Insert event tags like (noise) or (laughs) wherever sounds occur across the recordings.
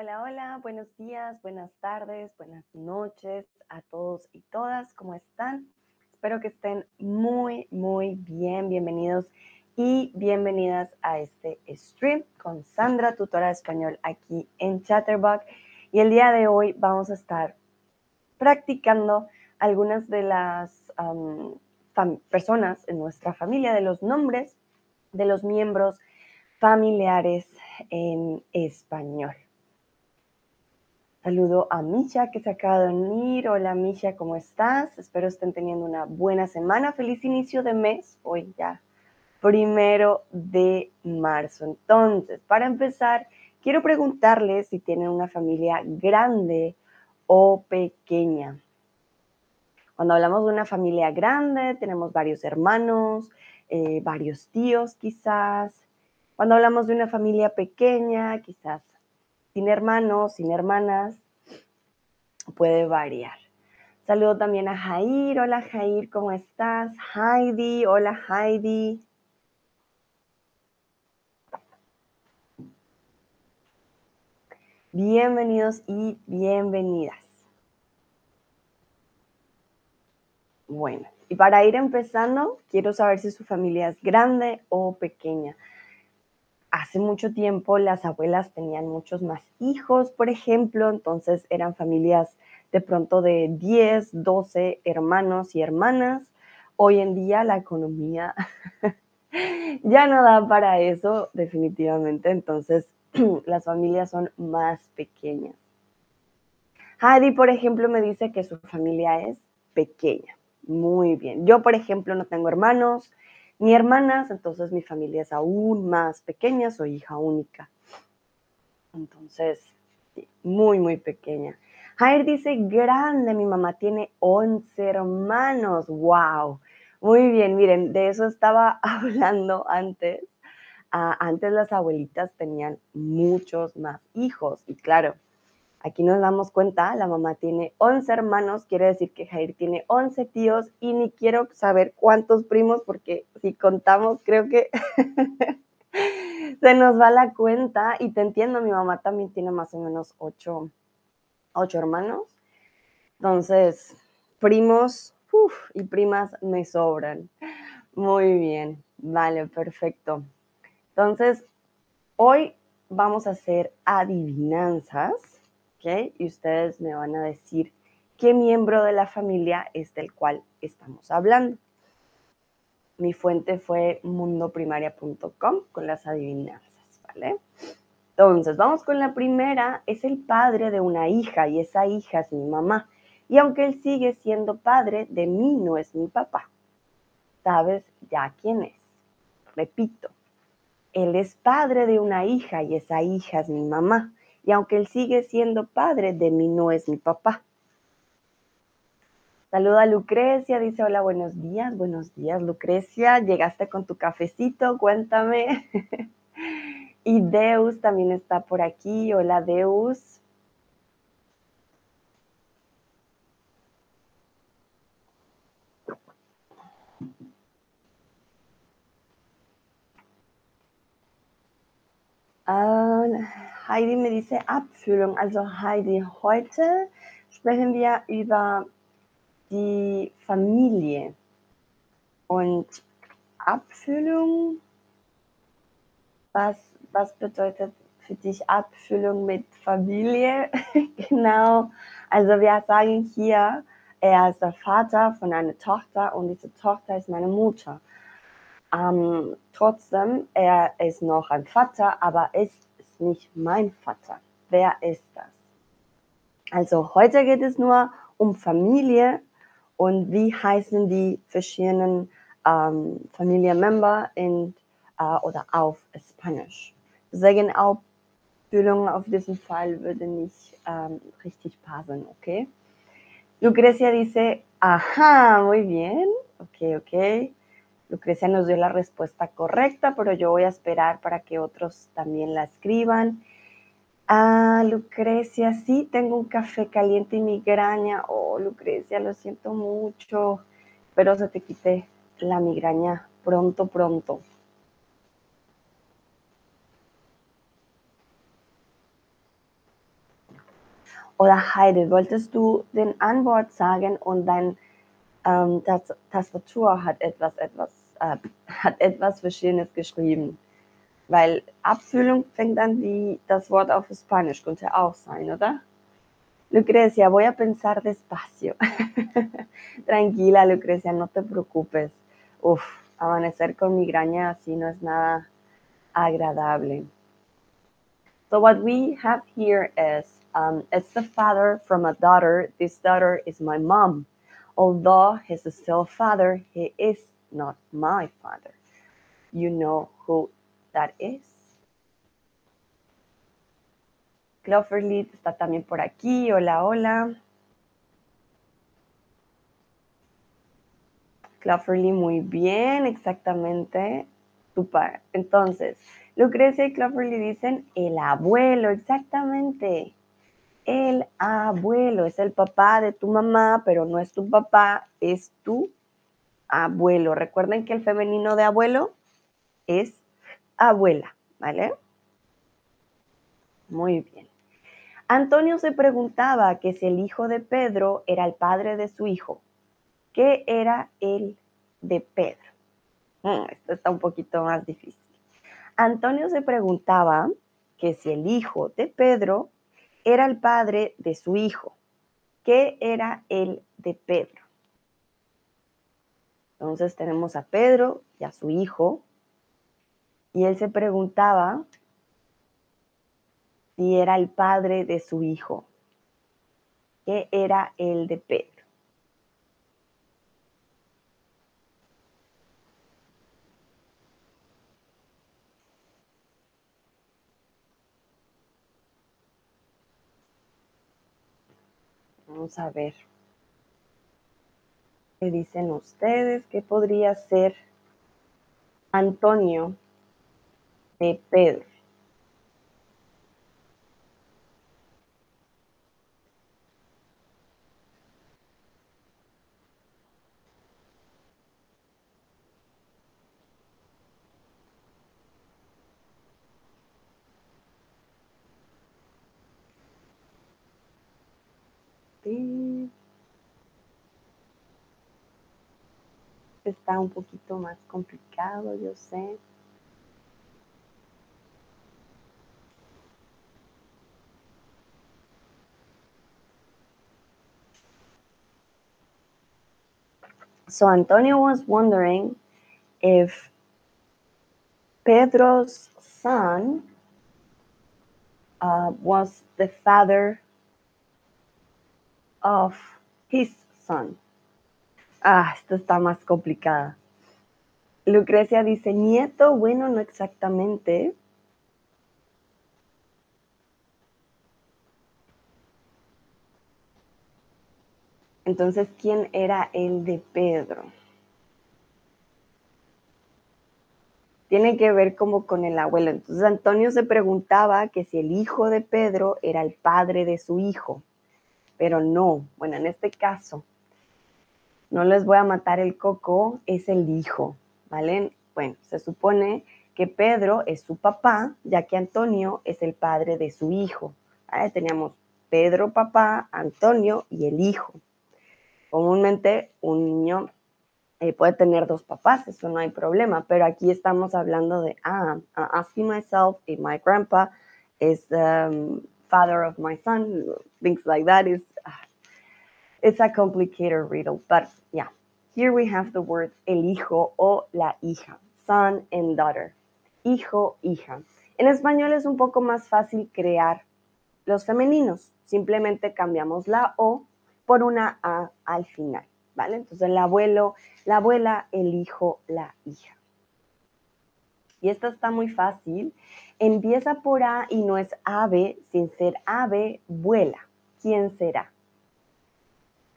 Hola, hola, buenos días, buenas tardes, buenas noches a todos y todas. ¿Cómo están? Espero que estén muy, muy bien. Bienvenidos y bienvenidas a este stream con Sandra, tutora de español aquí en Chatterbox. Y el día de hoy vamos a estar practicando algunas de las personas en nuestra familia, de los nombres de los miembros familiares en español. Saludo a Misha que se acaba de unir. Hola Misha, ¿cómo estás? Espero estén teniendo una buena semana. Feliz inicio de mes. Hoy ya, primero de marzo. Entonces, para empezar, quiero preguntarles si tienen una familia grande o pequeña. Cuando hablamos de una familia grande, tenemos varios hermanos, eh, varios tíos quizás. Cuando hablamos de una familia pequeña, quizás sin hermanos, sin hermanas, puede variar. Saludo también a Jair. Hola Jair, ¿cómo estás? Heidi, hola Heidi. Bienvenidos y bienvenidas. Bueno, y para ir empezando, quiero saber si su familia es grande o pequeña. Hace mucho tiempo las abuelas tenían muchos más hijos, por ejemplo, entonces eran familias de pronto de 10, 12 hermanos y hermanas. Hoy en día la economía (laughs) ya no da para eso, definitivamente, entonces (clears throat) las familias son más pequeñas. Heidi, por ejemplo, me dice que su familia es pequeña. Muy bien. Yo, por ejemplo, no tengo hermanos ni hermanas, entonces mi familia es aún más pequeña, soy hija única. Entonces, muy, muy pequeña. Jair dice, grande, mi mamá tiene 11 hermanos. ¡Wow! Muy bien, miren, de eso estaba (laughs) hablando antes. Ah, antes las abuelitas tenían muchos más hijos y claro, Aquí nos damos cuenta, la mamá tiene 11 hermanos, quiere decir que Jair tiene 11 tíos y ni quiero saber cuántos primos porque si contamos creo que (laughs) se nos va la cuenta y te entiendo, mi mamá también tiene más o menos 8, hermanos. Entonces, primos y primas me sobran. Muy bien, vale, perfecto. Entonces, hoy vamos a hacer adivinanzas y ustedes me van a decir qué miembro de la familia es del cual estamos hablando. Mi fuente fue mundoprimaria.com con las adivinanzas, ¿vale? Entonces, vamos con la primera. Es el padre de una hija y esa hija es mi mamá. Y aunque él sigue siendo padre, de mí no es mi papá. ¿Sabes ya quién es? Repito, él es padre de una hija y esa hija es mi mamá y aunque él sigue siendo padre, de mí no es mi papá. Saluda a Lucrecia, dice hola, buenos días, buenos días Lucrecia, llegaste con tu cafecito, cuéntame. (laughs) y Deus también está por aquí, hola Deus. Ah, Heidi me dice Abfüllung. Also Heidi, heute sprechen wir über die Familie. Und Abfüllung, was, was bedeutet für dich Abfüllung mit Familie? (laughs) genau, also wir sagen hier, er ist der Vater von einer Tochter und diese Tochter ist meine Mutter. Ähm, trotzdem, er ist noch ein Vater, aber ist nicht mein Vater. Wer ist das? Also heute geht es nur um Familie und wie heißen die verschiedenen ähm, Familienmember in äh, oder auf Spanisch. Deswegen Auffüllung auf diesen Fall würde nicht ähm, richtig passen, okay? Lucrecia dice, ajá, muy bien, ok, ok. Lucrecia nos dio la respuesta correcta, pero yo voy a esperar para que otros también la escriban. Ah, Lucrecia, sí, tengo un café caliente y migraña. Oh, Lucrecia, lo siento mucho, pero se te quite la migraña pronto, pronto. Oder Heide, wolltest du den Antwort sagen und dein ähm, Tastatur hat etwas, etwas, äh, hat etwas Verschiedenes geschrieben? Weil Abfüllung fängt an wie das Wort auf Spanisch, könnte auch sein, oder? Lucrecia, voy a pensar despacio. (laughs) Tranquila, Lucrecia, no te preocupes. Uf, amanecer con migraña así no es nada agradable. So what we have here is um, it's the father from a daughter. This daughter is my mom. Although he's still father, he is not my father. You know who that is? Cloverleaf está también por aquí. Hola, hola. Cloverly, muy bien, exactamente. Super. Entonces, Lucrecia y Cloverly dicen el abuelo, exactamente. El abuelo es el papá de tu mamá, pero no es tu papá, es tu abuelo. Recuerden que el femenino de abuelo es abuela, ¿vale? Muy bien. Antonio se preguntaba que si el hijo de Pedro era el padre de su hijo. ¿Qué era el de Pedro? Mm, esto está un poquito más difícil. Antonio se preguntaba que si el hijo de Pedro era el padre de su hijo. ¿Qué era el de Pedro? Entonces tenemos a Pedro y a su hijo. Y él se preguntaba si era el padre de su hijo. ¿Qué era el de Pedro? Vamos a ver. ¿Qué dicen ustedes? ¿Qué podría ser Antonio de Pedro? Está un poquito más complicado, yo sé. So Antonio was wondering if Pedro's son uh, was the father of his son. Ah, esto está más complicada. Lucrecia dice, nieto, bueno, no exactamente. Entonces, ¿quién era el de Pedro? Tiene que ver como con el abuelo. Entonces, Antonio se preguntaba que si el hijo de Pedro era el padre de su hijo, pero no. Bueno, en este caso, no les voy a matar el coco, es el hijo, ¿vale? Bueno, se supone que Pedro es su papá, ya que Antonio es el padre de su hijo. Teníamos Pedro papá, Antonio y el hijo. Comúnmente un niño eh, puede tener dos papás, eso no hay problema, pero aquí estamos hablando de, ah, uh, asking myself if my grandpa is the um, father of my son, things like that is, it's a complicated riddle, but yeah, here we have the word el hijo o la hija, son and daughter, hijo, hija. En español es un poco más fácil crear los femeninos, simplemente cambiamos la o por una A al final, ¿vale? Entonces el abuelo, la abuela, el hijo, la hija. Y esto está muy fácil. Empieza por A y no es ave, sin ser ave, vuela. ¿Quién será?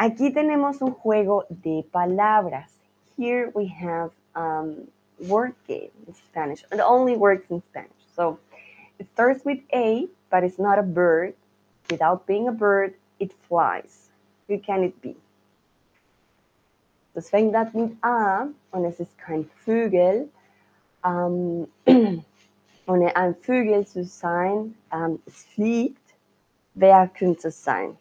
Aquí tenemos un juego de palabras. Here we have um, word game in Spanish. It only works in Spanish. So it starts with A, but it's not a bird. Without being a bird, it flies. Who can it be? Das fängt an mit A und (clears throat) es ist kein Vögel. Ähm, ohne ein Vögel zu sein, ähm, es fliegt. Wer könnte sein?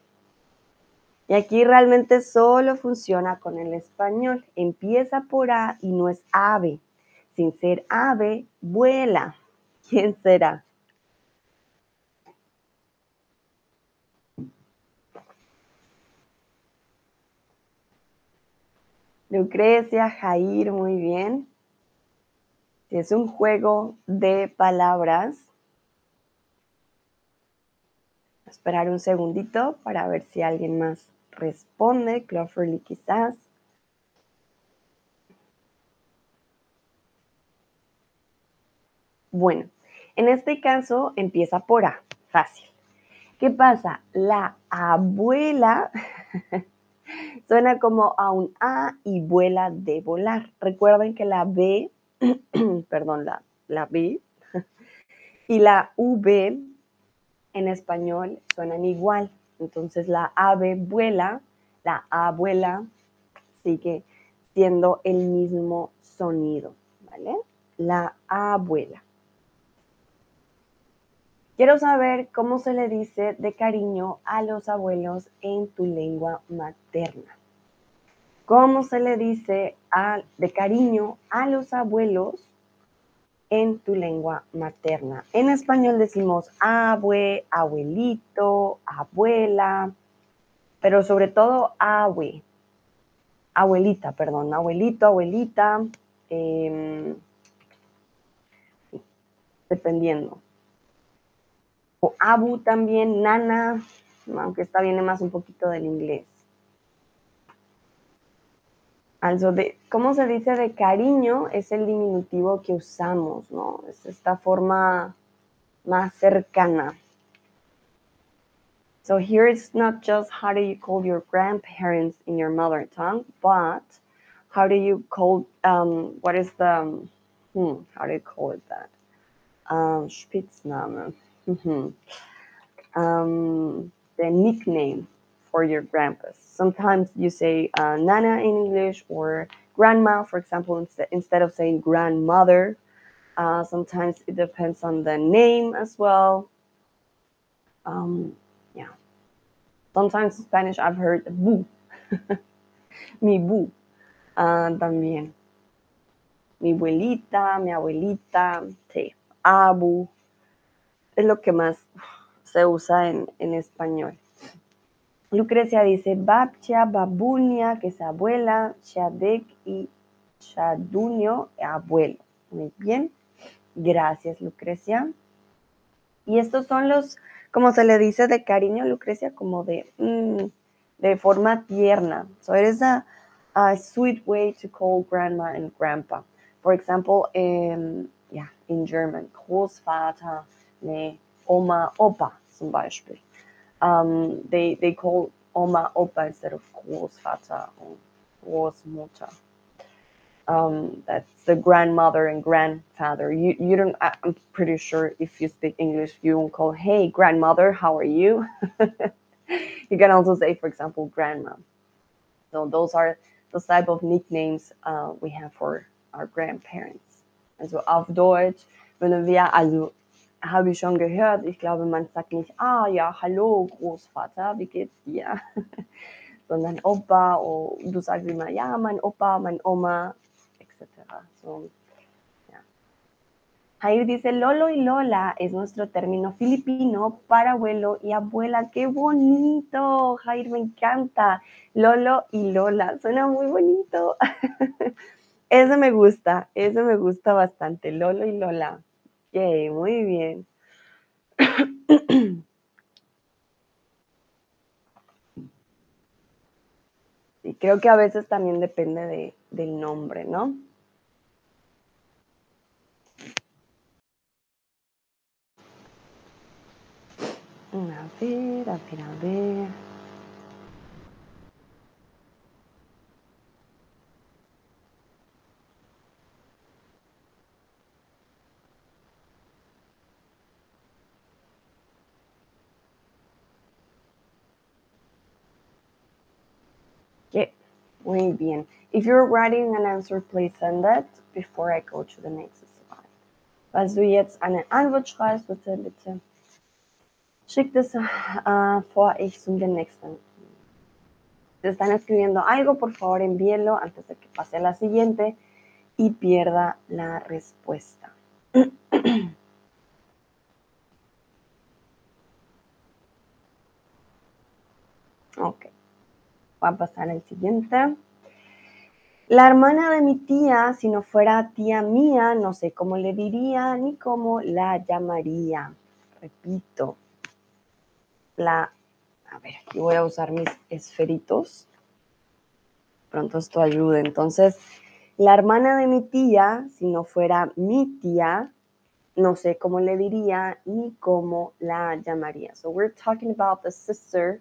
Y aquí realmente solo funciona con el español. Empieza por A y no es ave. Sin ser ave, vuela. (laughs) ¿Quién será? Lucrecia, Jair, muy bien. Es un juego de palabras. Esperar un segundito para ver si alguien más responde. Cloverly quizás. Bueno, en este caso empieza por A, fácil. ¿Qué pasa? La abuela (laughs) suena como a un A y vuela de volar. Recuerden que la B, (clears throat) perdón, la, la B (laughs) y la V en español suenan igual. Entonces la ave vuela, la abuela sigue siendo el mismo sonido, ¿vale? La abuela. Quiero saber cómo se le dice de cariño a los abuelos en tu lengua materna. ¿Cómo se le dice de cariño a los abuelos en tu lengua materna? En español decimos abue, abuelito, abuela, pero sobre todo abue, abuelita, perdón, abuelito, abuelita, em, dependiendo o abu también, nana, aunque esta viene más un poquito del inglés. Also de, ¿cómo se dice de cariño? Es el diminutivo que usamos, ¿no? Es esta forma más cercana. So here it's not just how do you call your grandparents in your mother tongue, but how do you call, um, what is the, hmm, how do you call it that? Um, Spitzname. (laughs) Mm-hmm. Um, the nickname for your grandpas. Sometimes you say uh, Nana in English or grandma, for example, instead, instead of saying grandmother. Uh, sometimes it depends on the name as well. Um, yeah. Sometimes in Spanish I've heard bu. (laughs) mi bu. Uh, también. Mi abuelita, mi abuelita, sí. Abu, es lo que más se usa en, en, español. Lucrecia dice babcha, babunia, que es abuela, chadek y chadunio, abuelo. Muy bien. Gracias, Lucrecia. Y estos son los, como se le dice de cariño, Lucrecia, como de, mm, de forma tierna. So it is a, sweet way to call grandma and grandpa. For example, in, yeah, in German, Großvater, Nee, Oma, Opa zum Beispiel. Um, they, they call Oma, Opa instead of Großvater or Großmutter. Um, that's the grandmother and grandfather. You, you don't, I'm pretty sure if you speak English, you don't call, hey, grandmother, how are you? (laughs) you can also say, for example, grandma. So those are the type of nicknames uh, we have for our grandparents. Also auf Deutsch, wenn wir, also habe ich schon gehört. Ich glaube, man sagt nicht, ah ja, hallo Großvater, wie geht's dir? (laughs) Sondern Opa, o du sagst immer, ja, mein Opa, mein Oma, etc. So, ja. Jair dice, Lolo y Lola es nuestro término filipino para abuelo y abuela. ¡Qué bonito! Jair, me encanta. Lolo y Lola, suena muy bonito. (laughs) Eso me gusta, eso me gusta bastante, Lolo y Lola. Muy bien. Y creo que a veces también depende de, del nombre, ¿no? A ver, a ver, a ver. Muy bien. If you're writing an answer, please send it before I go to the next slide. Falls du jetzt eine Antwort por favor antes de que pase a la siguiente y pierda la respuesta. (clears throat) ok. Va a pasar el siguiente. La hermana de mi tía, si no fuera tía mía, no sé cómo le diría ni cómo la llamaría. Repito. La, a ver, aquí voy a usar mis esferitos. Pronto esto ayude. Entonces, la hermana de mi tía, si no fuera mi tía, no sé cómo le diría ni cómo la llamaría. So we're talking about the sister,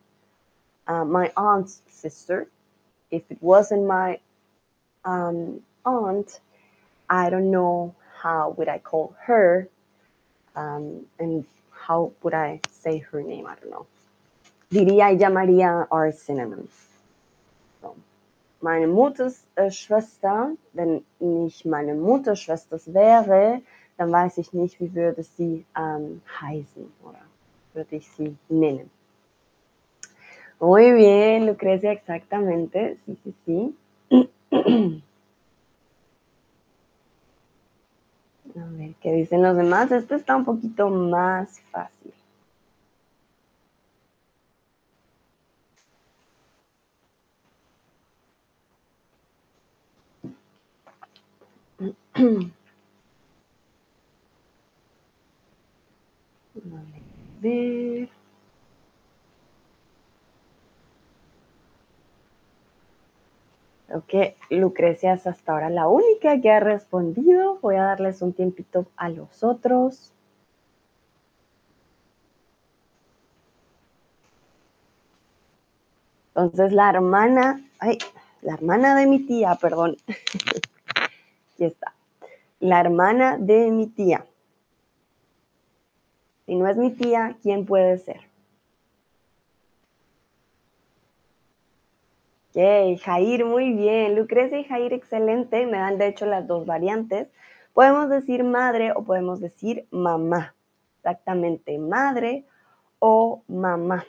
uh, my aunt's sister. If it wasn't my um, aunt, I don't know how would I call her um, and how would I say her name? I don't know. Diría y llamaría our synonyms. So, meine Mutters äh, wenn nicht meine Mutterschwesters wäre, dann weiß ich nicht, wie würde sie ähm, heißen oder würde ich sie nennen. Muy bien, Lucrecia, exactamente. Sí, sí, sí. (clears throat) A ver, ¿qué dicen los demás? Este está un poquito más fácil. (clears throat) A ver. Creo que Lucrecia es hasta ahora la única que ha respondido. Voy a darles un tiempito a los otros. Entonces la hermana, ay, la hermana de mi tía, perdón. (laughs) Aquí está. La hermana de mi tía. Si no es mi tía, ¿quién puede ser? Ok, Jair, muy bien. Lucrecia y Jair, excelente. Me dan de hecho las dos variantes. Podemos decir madre o podemos decir mamá. Exactamente, madre o mamá.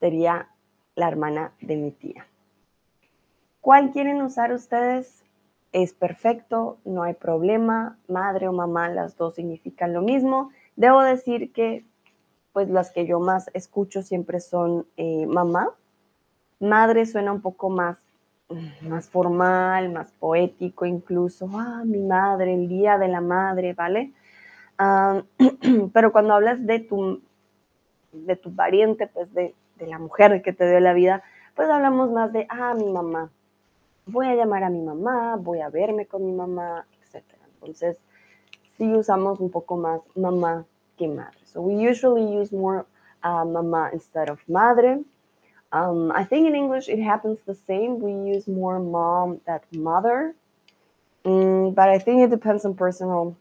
Sería la hermana de mi tía. ¿Cuál quieren usar ustedes? Es perfecto, no hay problema. Madre o mamá, las dos significan lo mismo. Debo decir que pues las que yo más escucho siempre son eh, mamá Madre suena un poco más, más formal, más poético incluso. Ah, mi madre, el día de la madre, ¿vale? Ah, (clears throat) pero cuando hablas de tu, de tu pariente, pues de, de la mujer que te dio la vida, pues hablamos más de, ah, mi mamá. Voy a llamar a mi mamá, voy a verme con mi mamá, etc. Entonces, sí usamos un poco más mamá que madre. So we usually use more uh, mamá instead of madre. Um, I think in English it happens the same. We use more mom than mother, mm, but I think it depends on personal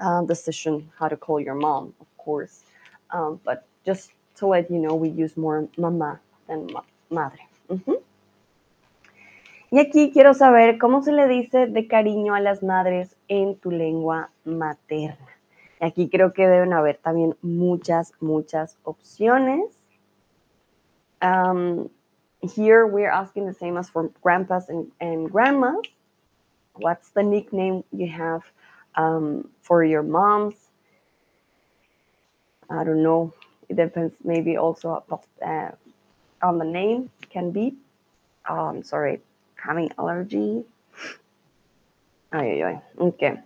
uh, decision how to call your mom, of course. Um, but just to let you know, we use more mamá than ma madre. -huh. Y aquí quiero saber cómo se le dice de cariño a las madres en tu lengua materna. Y aquí creo que deben haber también muchas, muchas opciones. Um, here we're asking the same as for grandpas and, and grandmas. What's the nickname you have um, for your moms? I don't know. It depends maybe also uh, on the name can be. Oh, I'm sorry, having allergy. Ay, ay, ay. Okay.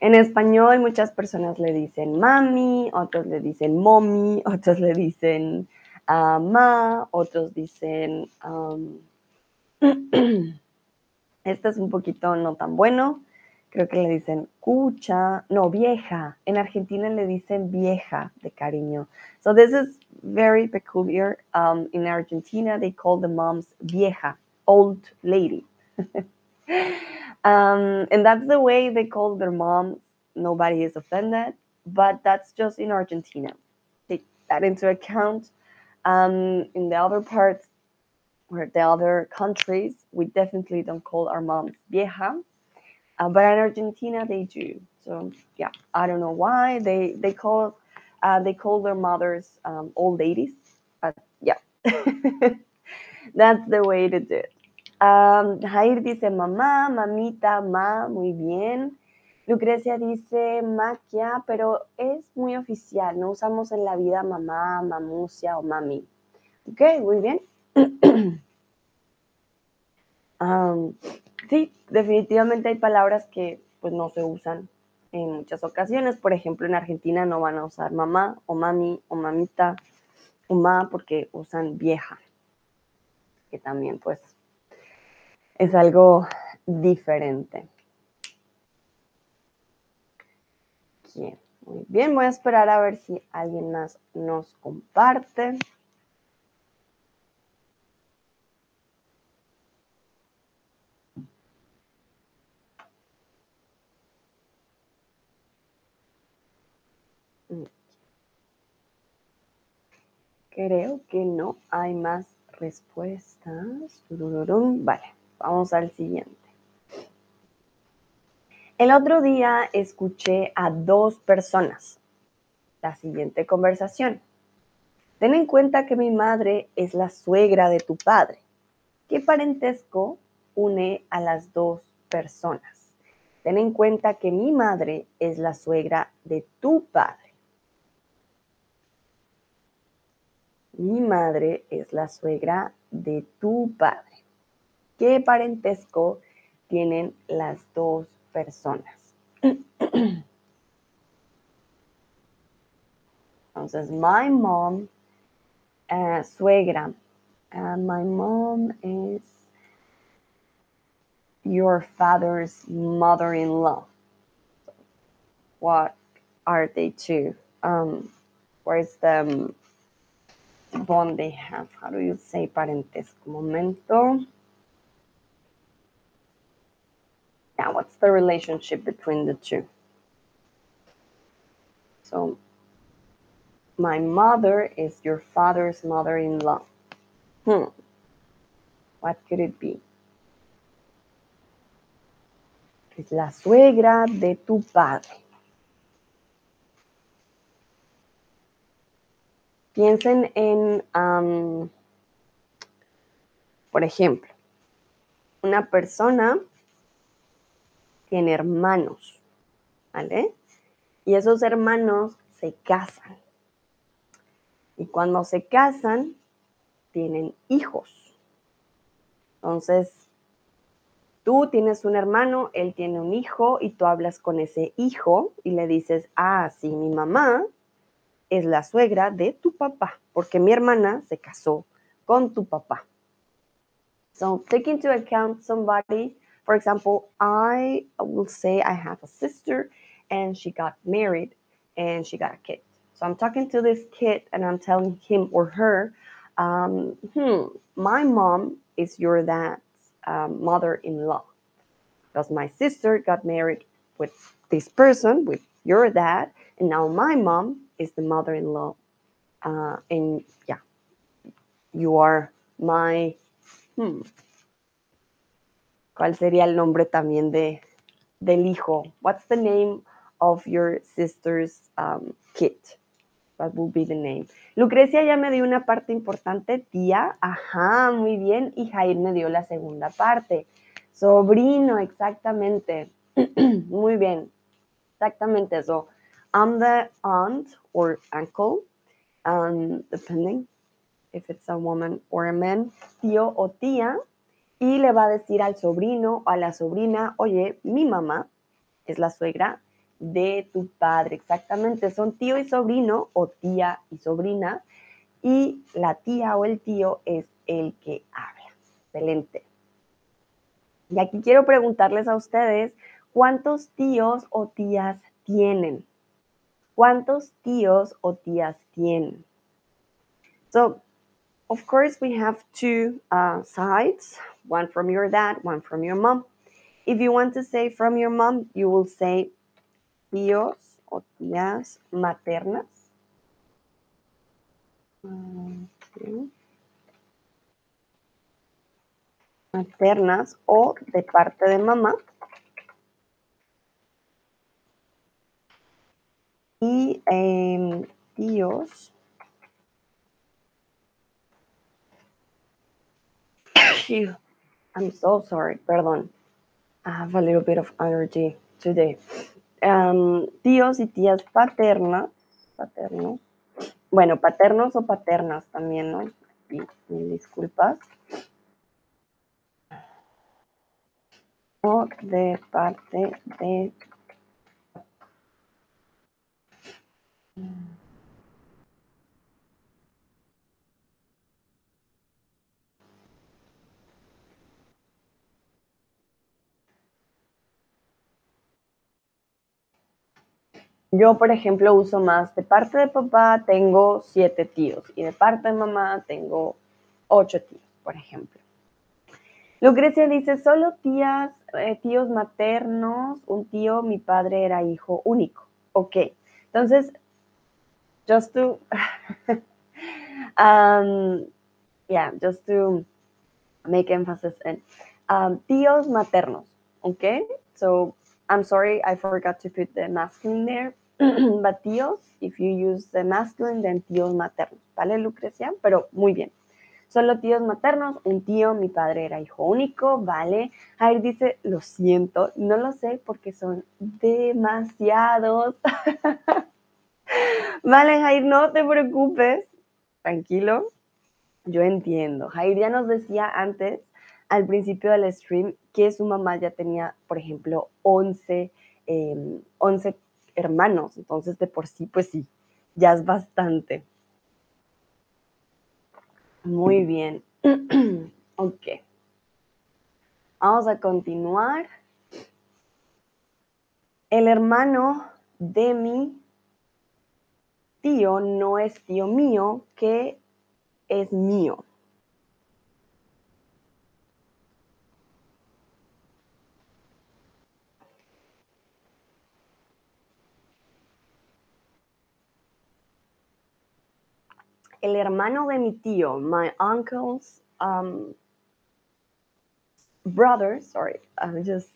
En español muchas personas le dicen mami, otros le dicen mommy, (laughs) otros le dicen ma, otros dicen, (clears throat) este es un poquito no tan bueno, creo que le dicen cucha, no, vieja, en Argentina le dicen vieja de cariño. So this is very peculiar. Um, in Argentina, they call the moms vieja, old lady. (laughs) um, and that's the way they call their moms. Nobody is offended, but that's just in Argentina. Take that into account. Um, in the other parts or the other countries, we definitely don't call our moms vieja, uh, but in Argentina they do. So yeah, I don't know why they they call uh, they call their mothers um, old ladies. But yeah, (laughs) that's the way to do it. Um, Jair dice mamá, mamita, ma, muy bien. Lucrecia dice maquia, pero es muy oficial, no usamos en la vida mamá, mamucia o mami. Ok, muy bien. (clears throat) Sí, definitivamente hay palabras que pues no se usan en muchas ocasiones. Por ejemplo, en Argentina no van a usar mamá o mami o mamita o ma porque usan vieja, que también pues es algo diferente. Muy bien, voy a esperar a ver si alguien más nos comparte. Creo que no hay más respuestas. Vale, vamos al siguiente. El otro día escuché a dos personas la siguiente conversación. Ten en cuenta que mi madre es la suegra de tu padre. ¿Qué parentesco une a las dos personas? Ten en cuenta que mi madre es la suegra de tu padre. Mi madre es la suegra de tu padre. ¿Qué parentesco tienen las dos personas? Entonces, my mom, uh, suegra. And my mom is your father's mother-in-law. What are they two? Um, where's the bond they have. How do you say parentesco? Momento. What's the relationship between the two? So, my mother is your father's mother-in-law. Hmm. What could it be? Es la suegra de tu padre. Piensen en, por ejemplo, una persona tiene hermanos, ¿vale? Y esos hermanos se casan. Y cuando se casan, tienen hijos. Entonces, tú tienes un hermano, él tiene un hijo y tú hablas con ese hijo y le dices, ah, sí, mi mamá es la suegra de tu papá, porque mi hermana se casó con tu papá. So take into account somebody, for example, I will say I have a sister and she got married and she got a kid. So I'm talking to this kid and I'm telling him or her, um, hmm, my mom is your dad's um, mother-in-law because my sister got married with this person, with your dad, and now my mom is the mother-in-law. Uh, and yeah, you are my. Hmm, ¿Cuál sería el nombre también de del hijo? What's the name of your sister's um, kid? What would be the name? Lucrecia ya me dio una parte importante, tía. Ajá, muy bien. Y Jair me dio la segunda parte. Sobrino, exactamente. (clears throat) muy bien. Exactamente eso. I'm the aunt or uncle, um, depending if it's a woman or a man, tío o tía, y le va a decir al sobrino o a la sobrina, oye, mi mamá es la suegra de tu padre, exactamente, son tío y sobrino o tía y sobrina, y la tía o el tío es el que habla. Excelente. Y aquí quiero preguntarles a ustedes, ¿cuántos tíos o tías tienen? ¿Cuántos tíos o tías tienen? So, of course, we have two uh, sides, one from your dad, one from your mom. If you want to say from your mom, you will say tíos o tías maternas. Maternas o de parte de mamá. Y em, tíos. I'm so sorry, perdón. I have a little bit of allergy today. Um, tíos y tías paternas, paterno. Bueno, paternos o paternas también, ¿no? Disculpas. O de parte de Yo, por ejemplo, uso más de parte de papá tengo siete tíos y de parte de mamá tengo ocho tíos, por ejemplo. Lucrecia dice, solo tías, eh, tíos maternos, un tío, mi padre era hijo único. Ok, entonces, just to, (laughs) um, yeah, just to make emphasis in, um, tíos maternos, ok? So, I'm sorry, I forgot to put the masculine there, (clears throat) but if you use the masculine, then tíos maternos, ¿vale, Lucrecia? Pero muy bien. Solo tíos maternos, un tío, mi padre era hijo único, ¿vale? Jair dice, lo siento, no lo sé porque son demasiados. (laughs) vale, Jair, no te preocupes, tranquilo, yo entiendo. Jair ya nos decía antes, al principio del stream, que su mamá ya tenía, por ejemplo, 11, 11 em, hermanos, entonces de por sí, pues sí, ya es bastante. Muy bien. (clears throat) ok. Vamos a continuar. El hermano de mi tío no es tío mío, que es mío. El hermano de mi tío, my uncle's um, brother, sorry, I'm just,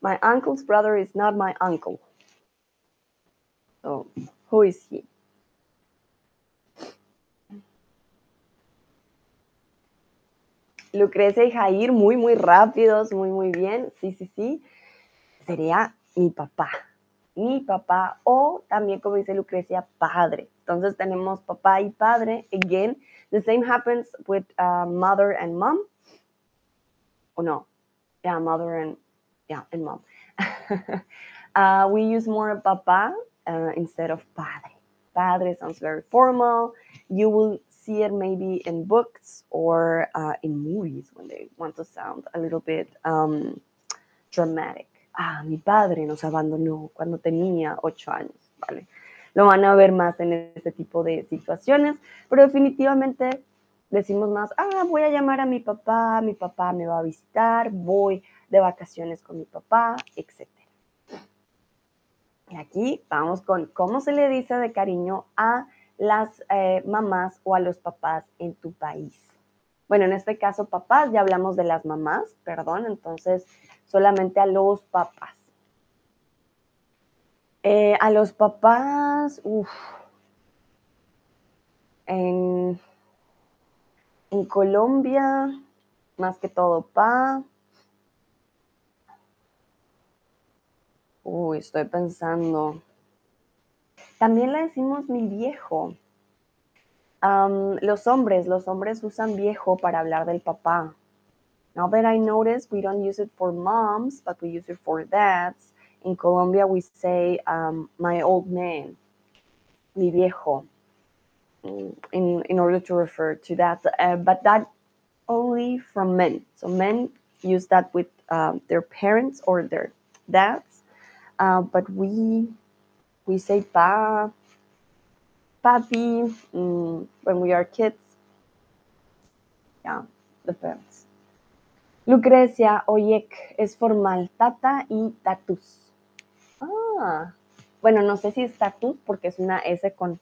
my uncle's brother is not my uncle. So, who is he? Lucrecia y Jair, muy, muy rápidos, muy, muy bien. Sí, sí, sí. Sería mi papá. Mi papá o también, como dice Lucrecia, padre. Entonces tenemos papá y padre. Again, the same happens with uh, mother and mom. Oh no, yeah, mother and yeah, and mom. (laughs) uh, we use more papa uh, instead of padre. Padre sounds very formal. You will see it maybe in books or uh, in movies when they want to sound a little bit um, dramatic. Ah, mi padre nos abandonó cuando tenía ocho años, ¿vale? lo van a ver más en este tipo de situaciones, pero definitivamente decimos más, ah, voy a llamar a mi papá, mi papá me va a visitar, voy de vacaciones con mi papá, etc. Y aquí vamos con cómo se le dice de cariño a las eh, mamás o a los papás en tu país. Bueno, en este caso papás, ya hablamos de las mamás, perdón, entonces solamente a los papás. Eh, a los papás, uff. En, en Colombia, más que todo pa. Uy, estoy pensando. También le decimos mi viejo. los hombres, los hombres usan viejo para hablar del papá. Now that I notice, we don't use it for moms, but we use it for dads. In Colombia, we say um, my old man, mi viejo, mm, in, in order to refer to that. Uh, but that only from men. So men use that with um, their parents or their dads. Uh, but we we say pa, papi mm, when we are kids. Yeah, the parents. Lucrecia, oyek es formal, tata y tatus. Ah, bueno, no sé si es tatu porque es una S con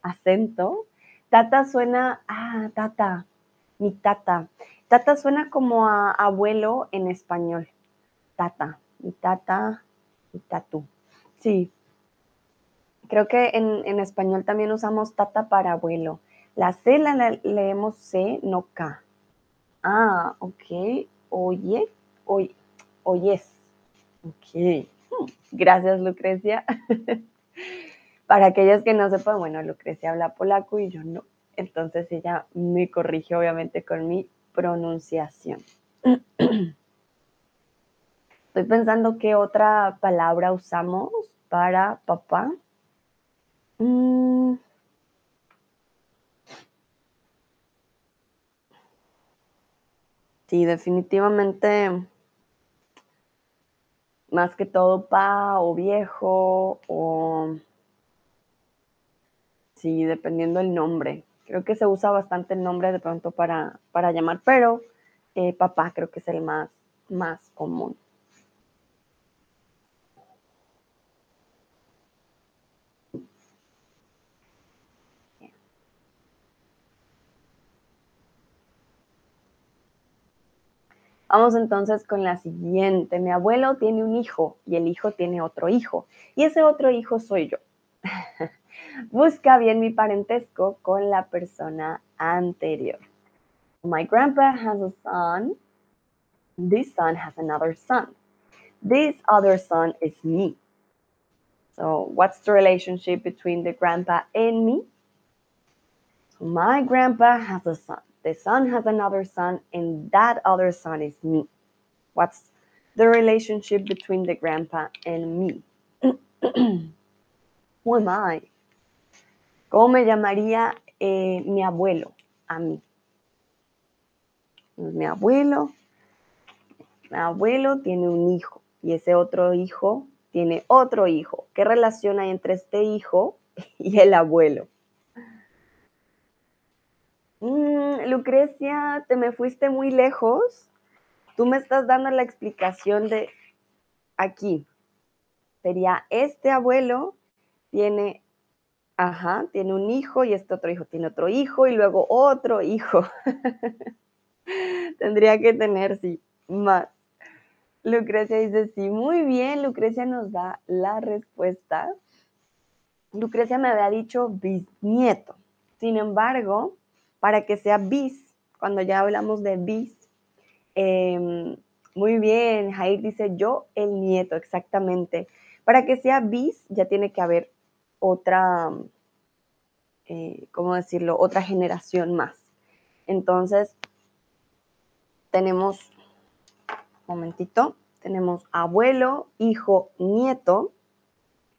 acento. Tata suena, ah, tata, mi tata. Tata suena como a abuelo en español. Tata, mi tata, mi tatu. Sí. Creo que en, español también usamos tata para abuelo. La C la, leemos C, no K. Ah, ok. Oye, oye, oyes. Ok. Hmm, gracias, Lucrecia. (laughs) para aquellos que no sepan, bueno, Lucrecia habla polaco y yo no. Entonces ella me corrige obviamente con mi pronunciación. (clears throat) Estoy pensando qué otra palabra usamos para papá. Mm. Sí, definitivamente, más que todo pa o viejo o... Sí, dependiendo el nombre. Creo que se usa bastante el nombre de pronto para, para llamar, pero eh, papá creo que es el más, más común. Vamos entonces con la siguiente. Mi abuelo tiene un hijo y el hijo tiene otro hijo y ese otro hijo soy yo. (laughs) Busca bien mi parentesco con la persona anterior. My grandpa has a son. This son has another son. This other son is me. So, what's the relationship between the grandpa and me? My grandpa has a son the son has another son, and that other son is me. What's the relationship between the grandpa and me? Who am I? ¿Cómo me llamaría eh, mi abuelo a mí? Mi abuelo, mi abuelo tiene un hijo y ese otro hijo tiene otro hijo. ¿Qué relación hay entre este hijo (laughs) y el abuelo? Mm, Lucrecia, te me fuiste muy lejos. Tú me estás dando la explicación de aquí. Sería este abuelo tiene, ajá, tiene un hijo y este otro hijo tiene otro hijo y luego otro hijo. (laughs) Tendría que tener, sí, más. Lucrecia dice, sí, muy bien, Lucrecia nos da la respuesta. Lucrecia me había dicho bisnieto. Sin embargo, para que sea bis, cuando ya hablamos de bis. Em, muy bien, Jair dice yo, el nieto, exactamente. Para que sea bis, ya tiene que haber otra, eh, ¿cómo decirlo? Otra generación más. Entonces, tenemos, momentito, tenemos abuelo, hijo, nieto.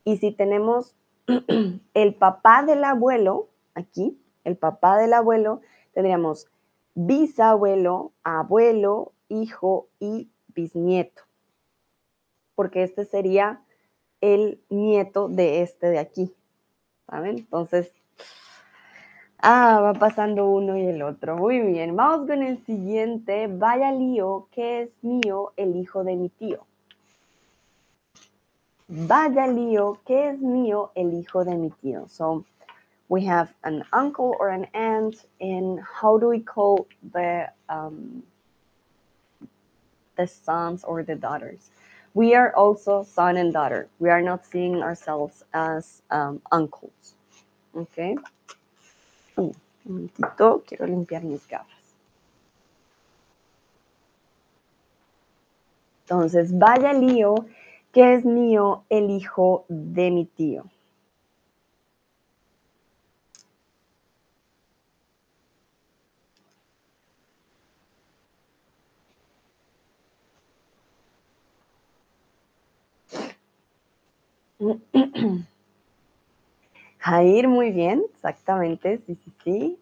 Y si tenemos (clears throat) el papá del abuelo, aquí, el papá del abuelo, tendríamos bisabuelo, abuelo, hijo y bisnieto. Porque este sería el nieto de este de aquí. ¿Saben? Entonces, ah, va pasando uno y el otro. Muy bien, vamos con el siguiente. Vaya lío, que es mío, el hijo de mi tío. Vaya lío, que es mío, el hijo de mi tío. Son we have an uncle or an aunt, in how do we call the um, the sons or the daughters? We are also son and daughter. We are not seeing ourselves as um, uncles. Okay. un momentito, quiero limpiar mis gafas. Entonces, vaya lío que es mío el hijo de mi tío. (clears throat) Jair, muy bien, exactamente, sí, sí, sí.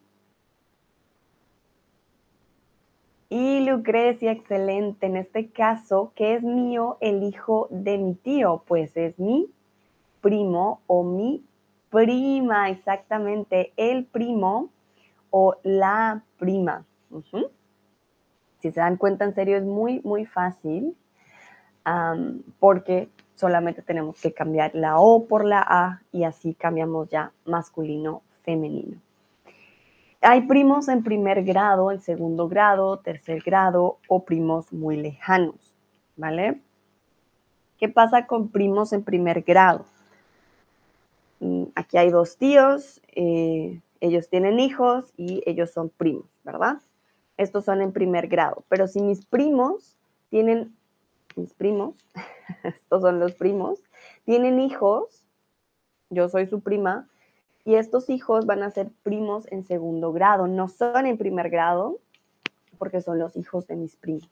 Y Lucrecia, excelente. En este caso, ¿qué es mío el hijo de mi tío? Pues es mi primo o mi prima, exactamente, el primo o la prima. Si se dan cuenta, en serio, es muy, muy fácil porque solamente tenemos que cambiar la O por la A y así cambiamos ya masculino, femenino. Hay primos en primer grado, en segundo grado, tercer grado o primos muy lejanos, ¿vale? ¿Qué pasa con primos en primer grado? Mm, aquí hay dos tíos, eh, ellos tienen hijos y ellos son primos, ¿verdad? Estos son en primer grado. Pero si mis primos tienen, mis primos, (laughs) estos son los primos, tienen hijos, yo soy su prima, y estos hijos van a ser primos en segundo grado, no son en primer grado, porque son los hijos de mis primos.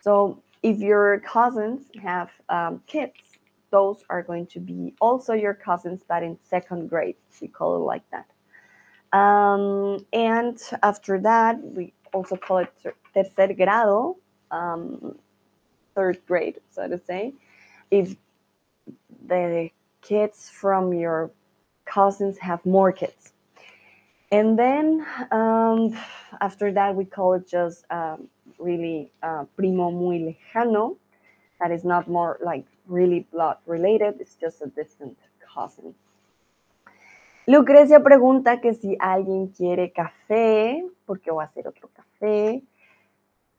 So if your cousins have um, kids, those are going to be also your cousins, but in second grade. We call it like that. Um, and after that, we also call it tercer grado, um, third grade, so to say. If the kids from your cousins have more kids. And then um, after that, we call it just um, really uh, primo muy lejano. That is not more like really blood related, it's just a distant cousin. Lucrecia pregunta que si alguien quiere café, porque voy a hacer otro café.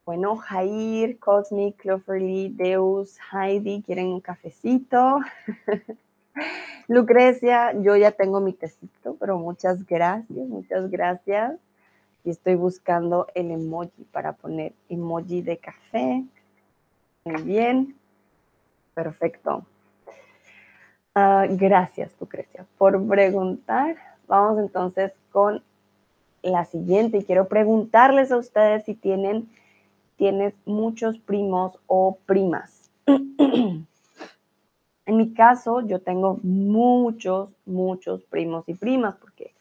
Bueno, Jair, Cosmic, Cloverly, Deus, Heidi, ¿quieren un cafecito? (laughs) Lucrecia, yo ya tengo mi tecito, pero muchas gracias, muchas gracias. Y estoy buscando el emoji para poner emoji de café. Muy bien. Perfecto. Uh, gracias, Lucrecia, por preguntar. Vamos entonces con la siguiente y quiero preguntarles a ustedes si tienen tienes muchos primos o primas. (clears throat) en mi caso, yo tengo muchos, muchos primos y primas porque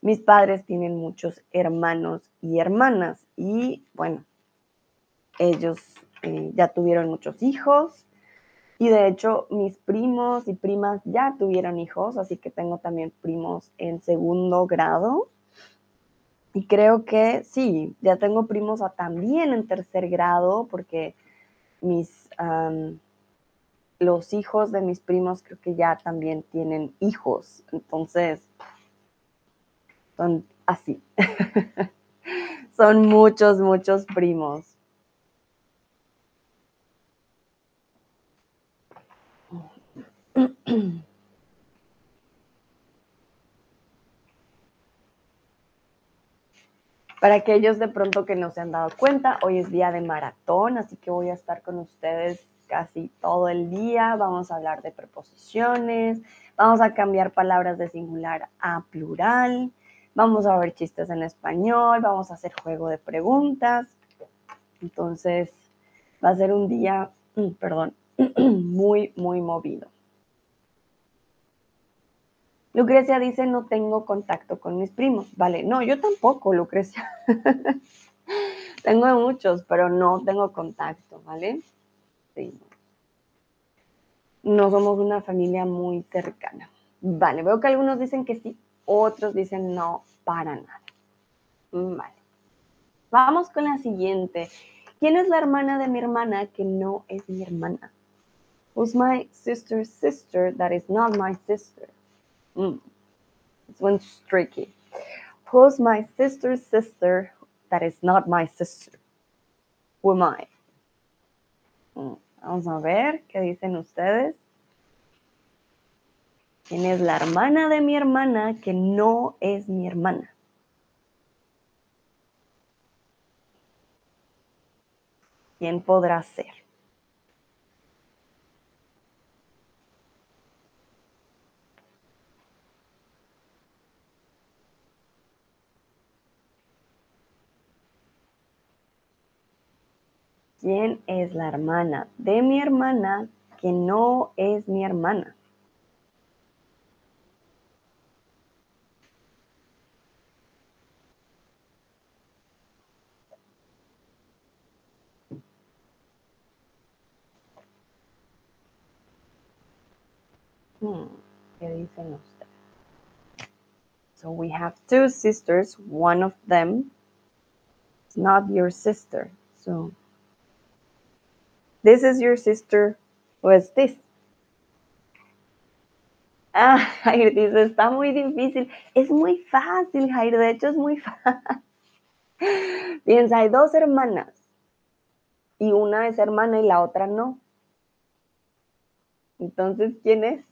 mis padres tienen muchos hermanos y hermanas y bueno, ellos eh, ya tuvieron muchos hijos y de hecho, mis primos y primas ya tuvieron hijos, así que tengo también primos en segundo grado. Y creo que sí, ya tengo primos también en tercer grado, porque mis, los hijos de mis primos creo que ya también tienen hijos. Entonces, son así. (laughs) son muchos, muchos primos. (clears throat) Para aquellos de pronto que no se han dado cuenta, hoy es día de maratón, así que voy a estar con ustedes casi todo el día. Vamos a hablar de preposiciones, vamos a cambiar palabras de singular a plural, vamos a ver chistes en español, vamos a hacer juego de preguntas. Entonces, va a ser un día, perdón, (clears throat) muy, muy movido. Lucrecia dice, no tengo contacto con mis primos. Vale, no, yo tampoco, Lucrecia. (laughs) tengo muchos, pero no tengo contacto, ¿vale? Sí. No somos una familia muy cercana. Vale, veo que algunos dicen que sí, otros dicen no, para nada. Vale. Vamos con la siguiente. ¿Quién es la hermana de mi hermana que no es mi hermana? Who's my sister's sister that is not my sister? Mm. This one's tricky. Who's my sister's sister that is not my sister? Who am I? Mm. Vamos a ver qué dicen ustedes. ¿Quién es la hermana de mi hermana que no es mi hermana? ¿Quién podrá ser? ¿Quién es la hermana de mi hermana que no es mi hermana? Hmm, ¿Qué dicen ustedes? So we have two sisters. One of them is not your sister. So This is your sister. What's this? Ah, (laughs) Jair dice, está muy difícil. Es muy fácil, Jair. De hecho, es muy (laughs) fácil. Piensa, hay dos hermanas. Y una es hermana y la otra no. Entonces, ¿quién es?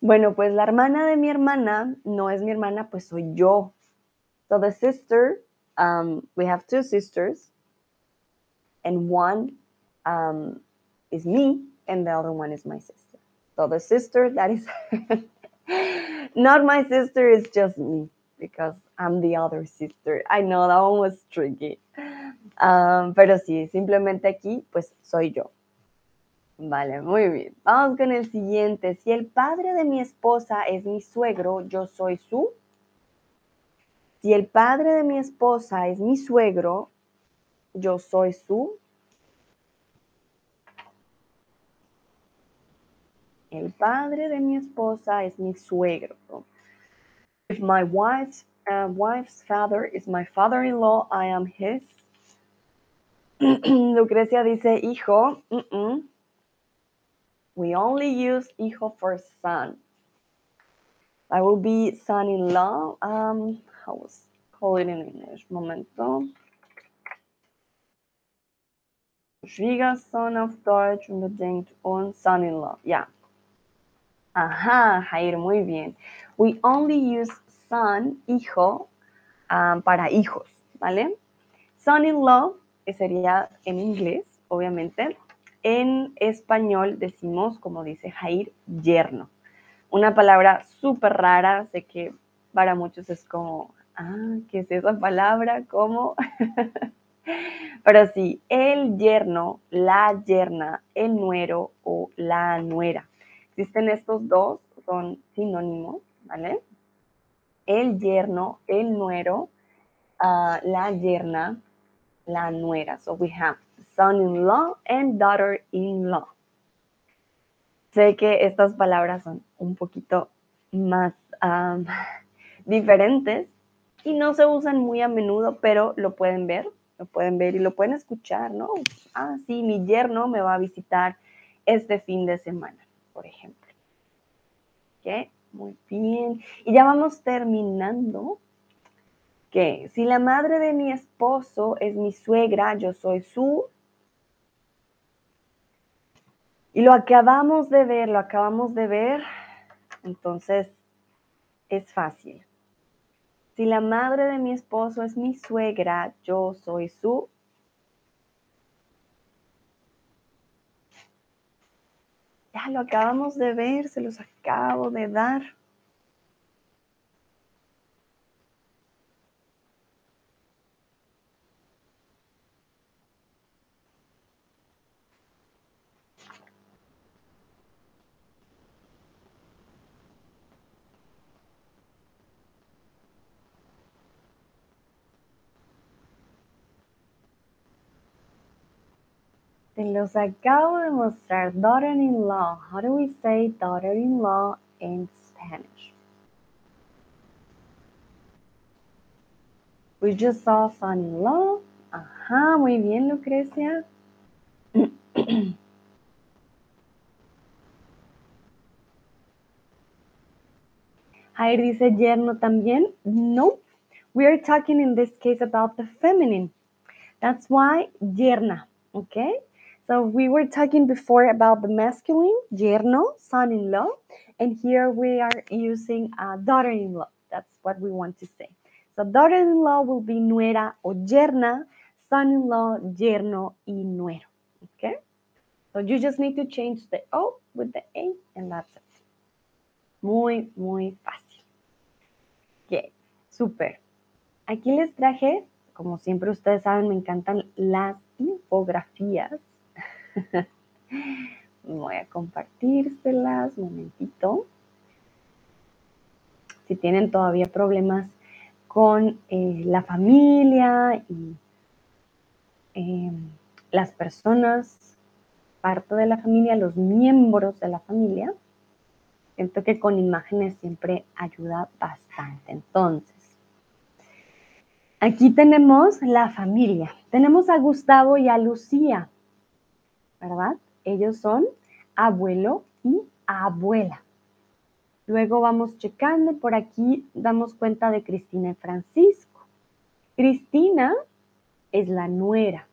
Bueno, pues la hermana de mi hermana no es mi hermana, pues soy yo. So the sister, um, we have two sisters, and one um, is me, and the other one is my sister. So the sister that is (laughs) not my sister is just me because I'm the other sister. I know that one was tricky. Um, pero sí, simplemente aquí, pues soy yo. Vale, muy bien. Vamos con el siguiente. Si el padre de mi esposa es mi suegro, yo soy su. Si el padre de mi esposa es mi suegro, yo soy su. El padre de mi esposa es mi suegro. If my wife's, uh, wife's father is my father-in-law, I am his. (clears throat) Lucrecia dice hijo. We only use hijo for son. I will be son-in-law. Um, how was call it in English? Momento. Schwiegersohn auf Deutsch unbedingt und son-in-law. Ja. Ajá, Jair, muy bien. We only use son, hijo, um, para hijos, ¿vale? Son-in-law sería en inglés, obviamente, en español decimos, como dice Jair, yerno. Una palabra súper rara, sé que para muchos es como, ah, ¿qué es esa palabra? ¿Cómo? (laughs) Pero sí, el yerno, la yerna, el nuero o la nuera. Existen estos dos, son sinónimos, ¿vale? El yerno, el nuero, uh, la yerna, la nuera. So we have son-in-law and daughter-in-law. Sé que estas palabras son un poquito más (laughs) diferentes y no se usan muy a menudo, pero lo pueden ver, lo pueden ver y lo pueden escuchar, ¿no? Ah, sí, mi yerno me va a visitar este fin de semana, por ejemplo. ¿Ok? Muy bien. Y ya vamos terminando. Que si la madre de mi esposo es mi suegra, yo soy su y lo acabamos de ver, lo acabamos de ver, entonces es fácil. Si la madre de mi esposo es mi suegra, yo soy su... Ya lo acabamos de ver, se los acabo de dar. Te los acabo de mostrar. Daughter-in-law. How do we say daughter-in-law in Spanish? We just saw son-in-law. Ajá, muy bien, Lucrecia. (clears throat) Jair dice yerno también. No, we are talking in this case about the feminine. That's why yerna, okay? So we were talking before about the masculine, yerno, son-in-law, and here we are using uh, daughter-in-law. That's what we want to say. So daughter-in-law will be nuera o yerna, son-in-law, yerno y nuero. Okay? So you just need to change the O with the A and that's it. Muy, muy fácil. Okay, super. Aquí les traje, como siempre ustedes saben, me encantan las infografías (laughs) Voy a compartírselas momentito. Si tienen todavía problemas con eh, la familia y em, las personas, parte de la familia, los miembros de la familia, siento que con imágenes siempre ayuda bastante. Entonces, aquí tenemos la familia. Tenemos a Gustavo y a Lucía. ¿Verdad? Ellos son abuelo y abuela. Luego vamos checando, por aquí damos cuenta de Cristina y Francisco. Cristina es la nuera.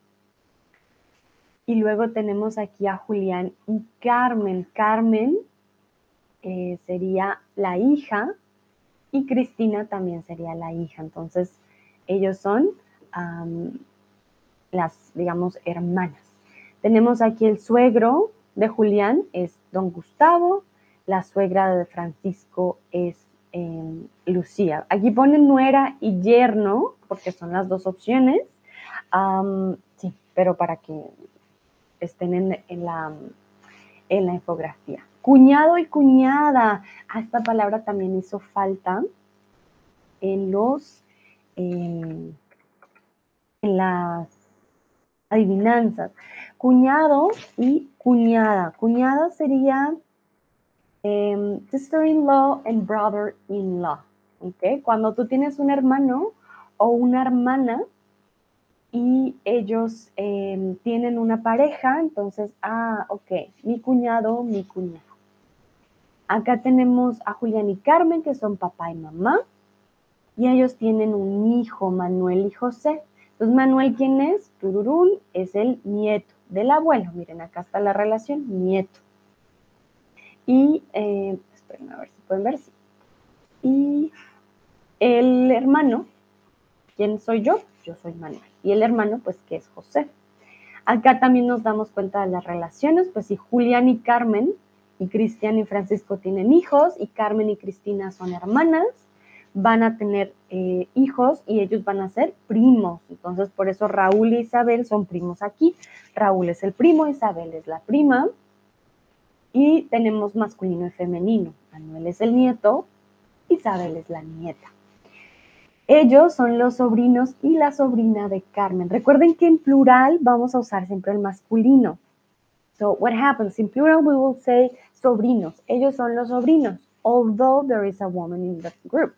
Y luego tenemos aquí a Julián y Carmen. Carmen eh, sería la hija y Cristina también sería la hija. Entonces, ellos son las, digamos, hermanas. Tenemos aquí el suegro de Julián, es don Gustavo, la suegra de Francisco es em, Lucía. Aquí ponen nuera y yerno, porque son las dos opciones. sí, pero para que estén en, la, en la infografía. Cuñado y cuñada. A esta palabra también hizo falta en los em, en las adivinanzas. Cuñado y cuñada. Cuñada sería em, sister-in-law and brother-in-law. ¿okay? Cuando tú tienes un hermano o una hermana y ellos em, tienen una pareja, entonces, ah, ok, mi cuñado, mi cuñada. Acá tenemos a Julián y Carmen, que son papá y mamá, y ellos tienen un hijo, Manuel y José. Entonces, Manuel, ¿quién es? Tururún es el nieto del abuelo. Miren, acá está la relación, nieto. Y, eh, esperen a ver si pueden ver. Y el hermano, ¿quién soy yo? Yo soy Manuel. Y el hermano, pues, que es José. Acá también nos damos cuenta de las relaciones, pues si Julián y Carmen y Cristian y Francisco tienen hijos y Carmen y Cristina son hermanas, van a tener eh, hijos y ellos van a ser primos. Entonces, por eso Raúl e Isabel son primos aquí. Raúl es el primo, Isabel es la prima. Y tenemos masculino y femenino. Manuel es el nieto, Isabel es la nieta. Ellos son los sobrinos y la sobrina de Carmen. Recuerden que en plural vamos a usar siempre el masculino. So what happens in plural we will say sobrinos. Ellos son los sobrinos, although there is a woman in the group.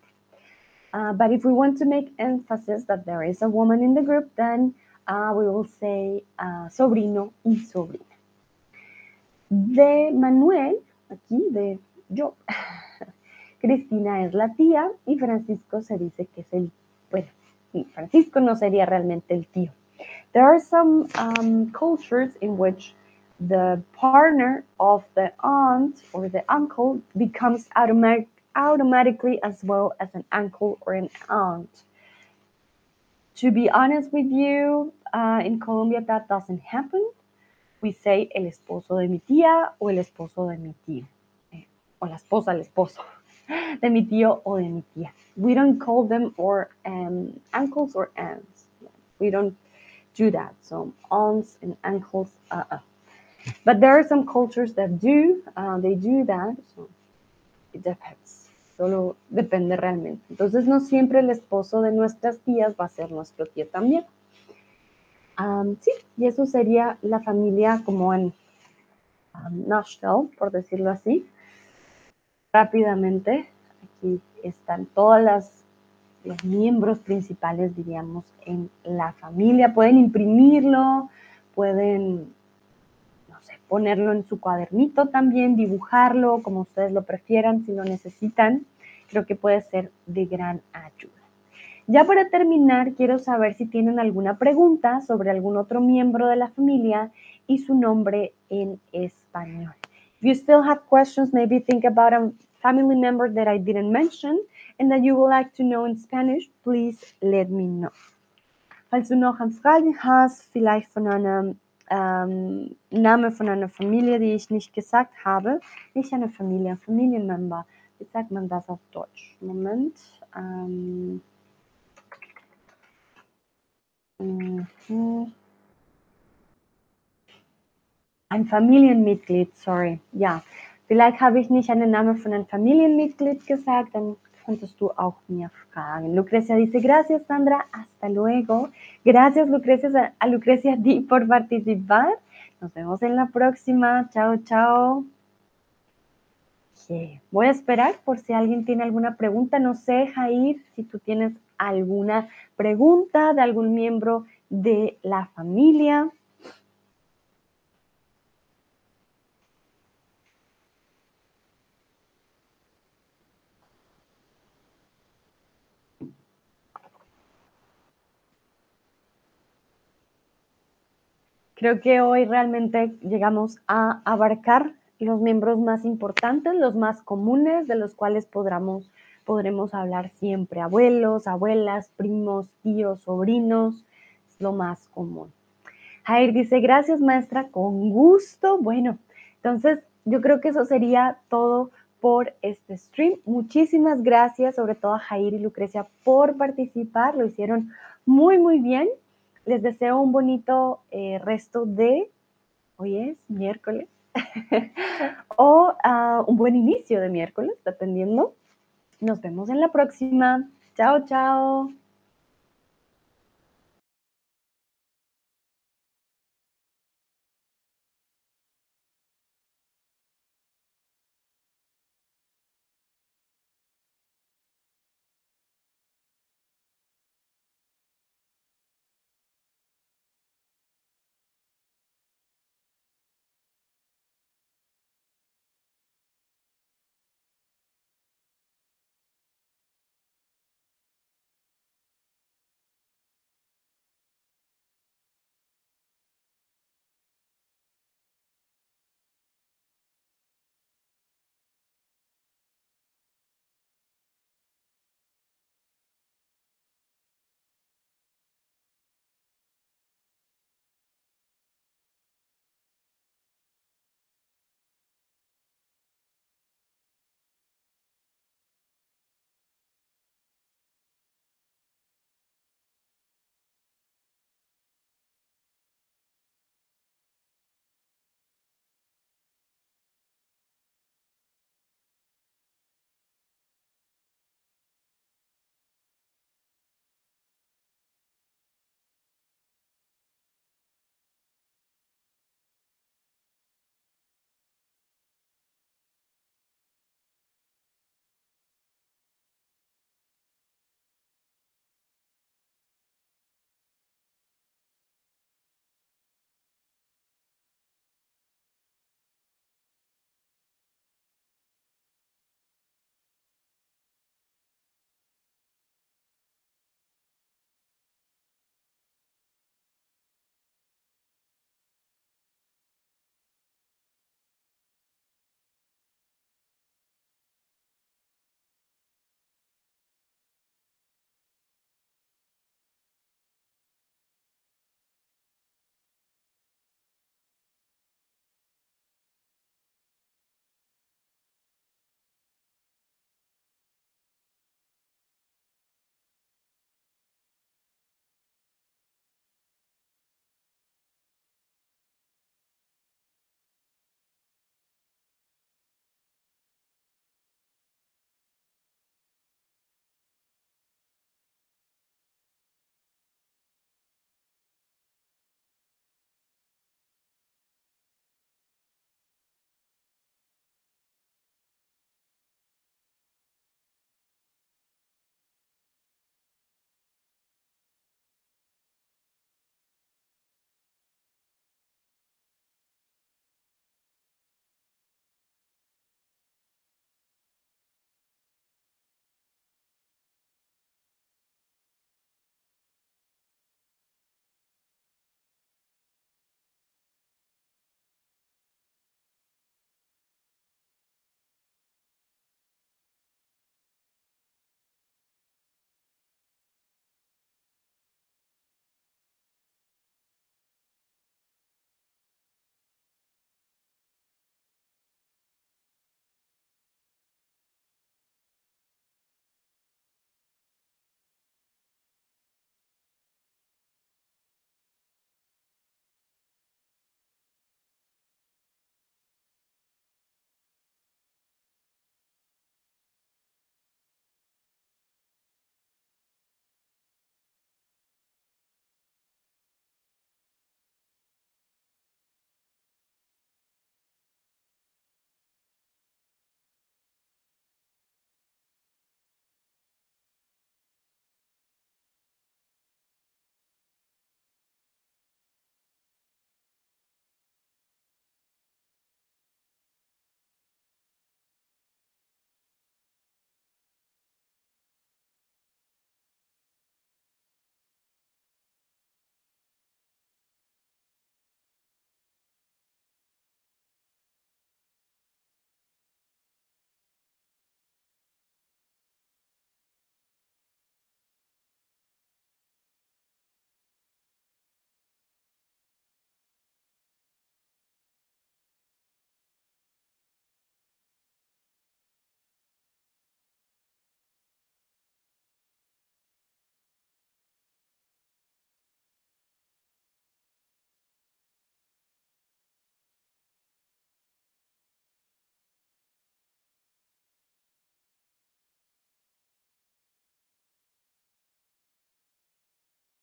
Uh, but if we want to make emphasis that there is a woman in the group, then uh, we will say uh, sobrino y sobrina. De Manuel, aquí de yo, (laughs) Cristina es la tía y Francisco se dice que es el, bueno, Francisco no sería realmente el tío. There are some um, cultures in which the partner of the aunt or the uncle becomes automatic, automatically as well as an uncle or an aunt. To be honest with you, uh, in Colombia that doesn't happen. We say el esposo de mi tía o el esposo de mi tío. Eh, o la esposa, el esposo (laughs) de mi tío o de mi tía. We don't call them or um, uncles or aunts. We don't do that. So aunts and uncles, uh, uh. But there are some cultures that do, uh, they do that. So it depends. Solo depende realmente. Entonces no siempre el esposo de nuestras tías va a ser nuestro tío también. Um, sí, y eso sería la familia como en um, nutshell, por decirlo así. Rápidamente, aquí están todas las los miembros principales, diríamos, en la familia. Pueden imprimirlo, pueden ponerlo en su cuadernito también, dibujarlo como ustedes lo prefieran, si lo necesitan, creo que puede ser de gran ayuda. Ya para terminar, quiero saber si tienen alguna pregunta sobre algún otro miembro de la familia y su nombre en español. If you still have questions, maybe think about a family member that I didn't mention and that you would like to know in Spanish, please let me know. Falls hast, vielleicht von einem ähm, Name von einer Familie, die ich nicht gesagt habe. Nicht eine Familie, ein Familienmember. Wie sagt man das auf Deutsch? Moment. Ähm, mhm. Ein Familienmitglied, sorry. Ja, vielleicht habe ich nicht einen Namen von einem Familienmitglied gesagt, dann könntest du auch mir fragen. Lucrecia dice, gracias Sandra, hasta luego. Gracias Lucrecia, a Lucrecia di por participar. Nos vemos en la próxima. Chao, chao. Voy a esperar por si alguien tiene alguna pregunta. No sé, Jair, si tú tienes alguna pregunta de algún miembro de la familia. Creo que hoy realmente llegamos a abarcar los miembros más importantes, los más comunes, de los cuales podremos, podremos hablar siempre. Abuelos, abuelas, primos, tíos, sobrinos, es lo más común. Jair dice, gracias maestra, con gusto. Bueno, entonces yo creo que eso sería todo por este stream. Muchísimas gracias, sobre todo a Jair y Lucrecia, por participar. Lo hicieron muy, muy bien. Les deseo un bonito eh, resto de, hoy es miércoles, (laughs) o ah, un buen inicio de miércoles, dependiendo. Nos vemos en la próxima. Chao, chao.